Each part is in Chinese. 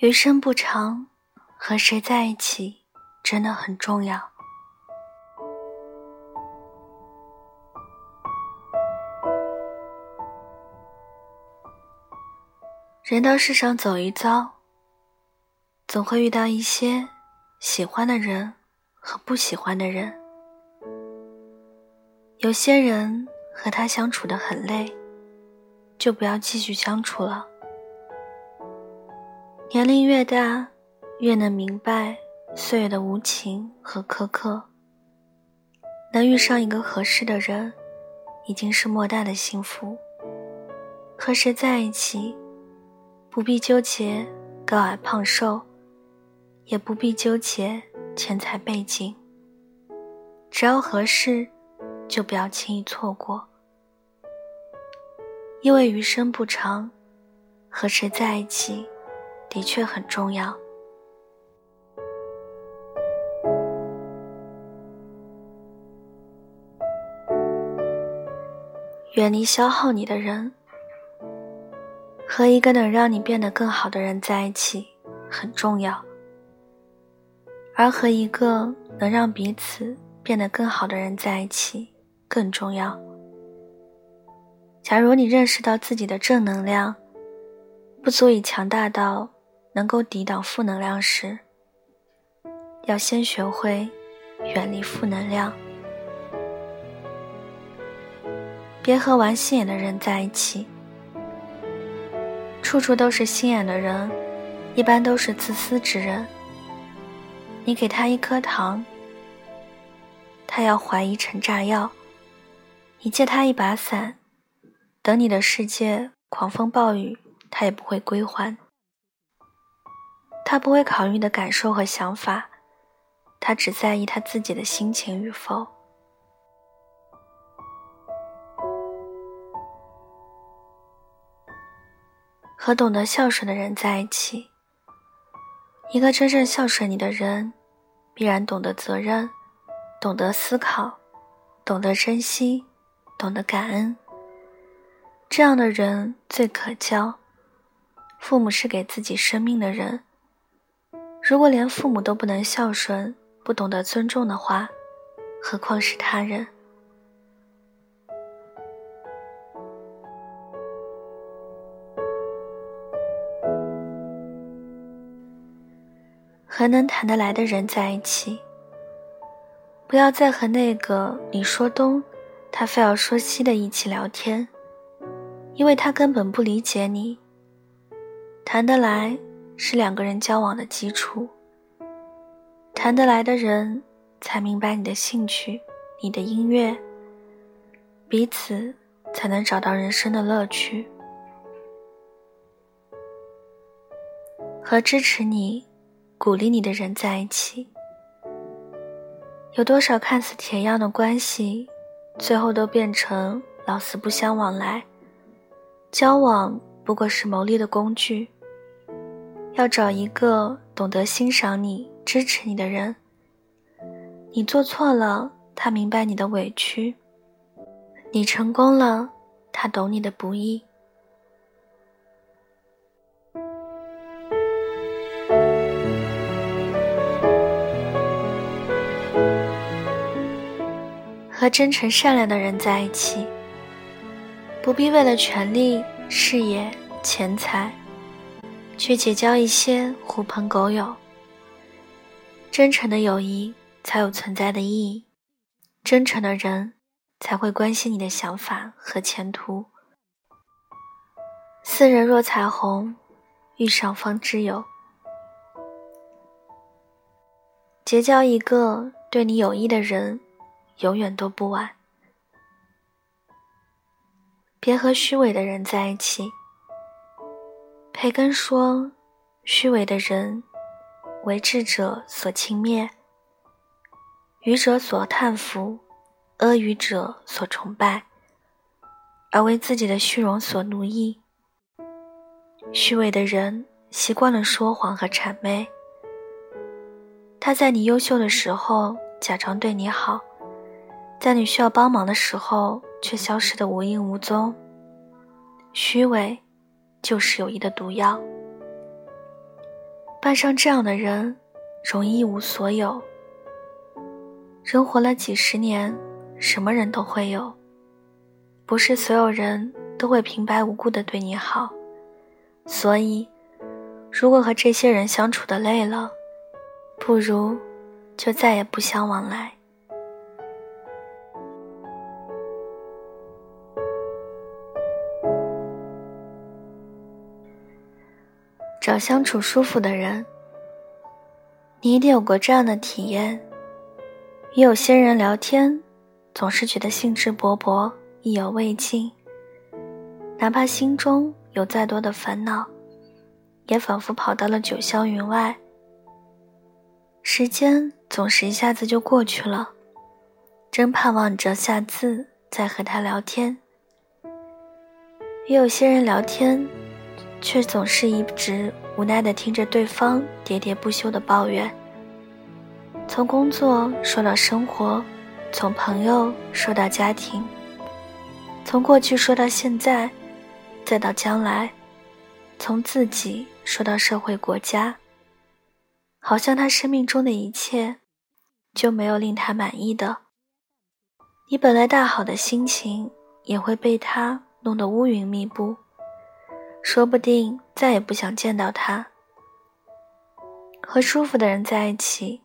余生不长，和谁在一起真的很重要。人到世上走一遭，总会遇到一些喜欢的人和不喜欢的人。有些人和他相处的很累，就不要继续相处了。年龄越大，越能明白岁月的无情和苛刻。能遇上一个合适的人，已经是莫大的幸福。和谁在一起，不必纠结高矮胖瘦，也不必纠结钱财背景。只要合适，就不要轻易错过。因为余生不长，和谁在一起。的确很重要。远离消耗你的人，和一个能让你变得更好的人在一起很重要，而和一个能让彼此变得更好的人在一起更重要。假如你认识到自己的正能量不足以强大到。能够抵挡负能量时，要先学会远离负能量。别和玩心眼的人在一起，处处都是心眼的人，一般都是自私之人。你给他一颗糖，他要怀疑成炸药；你借他一把伞，等你的世界狂风暴雨，他也不会归还。他不会考虑你的感受和想法，他只在意他自己的心情与否。和懂得孝顺的人在一起，一个真正孝顺你的人，必然懂得责任，懂得思考，懂得珍惜，懂得感恩。这样的人最可交。父母是给自己生命的人。如果连父母都不能孝顺、不懂得尊重的话，何况是他人？和能谈得来的人在一起，不要再和那个你说东，他非要说西的一起聊天，因为他根本不理解你。谈得来。是两个人交往的基础。谈得来的人，才明白你的兴趣、你的音乐，彼此才能找到人生的乐趣。和支持你、鼓励你的人在一起，有多少看似铁样的关系，最后都变成老死不相往来？交往不过是谋利的工具。要找一个懂得欣赏你、支持你的人。你做错了，他明白你的委屈；你成功了，他懂你的不易。和真诚善良的人在一起，不必为了权力、事业、钱财。去结交一些狐朋狗友。真诚的友谊才有存在的意义，真诚的人才会关心你的想法和前途。斯人若彩虹，遇上方知有。结交一个对你有益的人，永远都不晚。别和虚伪的人在一起。培根说：“虚伪的人，为智者所轻蔑，愚者所叹服，阿谀者所崇拜，而为自己的虚荣所奴役。虚伪的人习惯了说谎和谄媚，他在你优秀的时候假装对你好，在你需要帮忙的时候却消失得无影无踪。虚伪。”就是友谊的毒药。伴上这样的人，容易一无所有。人活了几十年，什么人都会有，不是所有人都会平白无故的对你好。所以，如果和这些人相处的累了，不如就再也不相往来。找相处舒服的人，你一定有过这样的体验：与有些人聊天，总是觉得兴致勃勃、意犹未尽，哪怕心中有再多的烦恼，也仿佛跑到了九霄云外。时间总是一下子就过去了，真盼望着下次再和他聊天。与有些人聊天。却总是一直无奈地听着对方喋喋不休的抱怨。从工作说到生活，从朋友说到家庭，从过去说到现在，再到将来，从自己说到社会国家，好像他生命中的一切就没有令他满意的。你本来大好的心情也会被他弄得乌云密布。说不定再也不想见到他。和舒服的人在一起，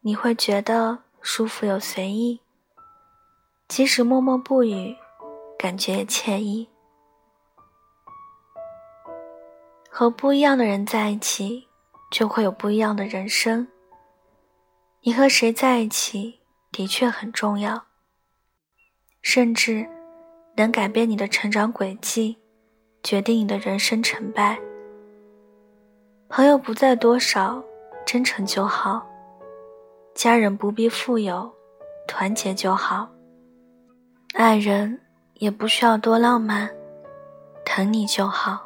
你会觉得舒服又随意，即使默默不语，感觉也惬意。和不一样的人在一起，就会有不一样的人生。你和谁在一起的确很重要，甚至能改变你的成长轨迹。决定你的人生成败。朋友不在多少，真诚就好；家人不必富有，团结就好；爱人也不需要多浪漫，疼你就好。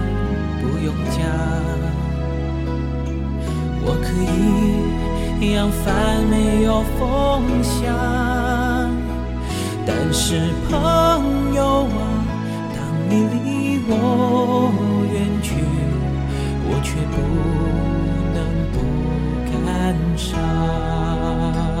不用讲，我可以扬帆没有风向，但是朋友啊，当你离我远去，我却不能不感伤。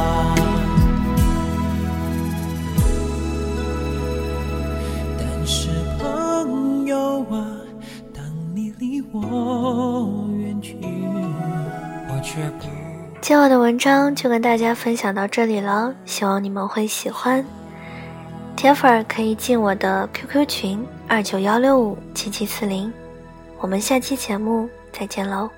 今晚的文章就跟大家分享到这里了，希望你们会喜欢。铁粉可以进我的 QQ 群二九幺六五七七四零，我们下期节目再见喽。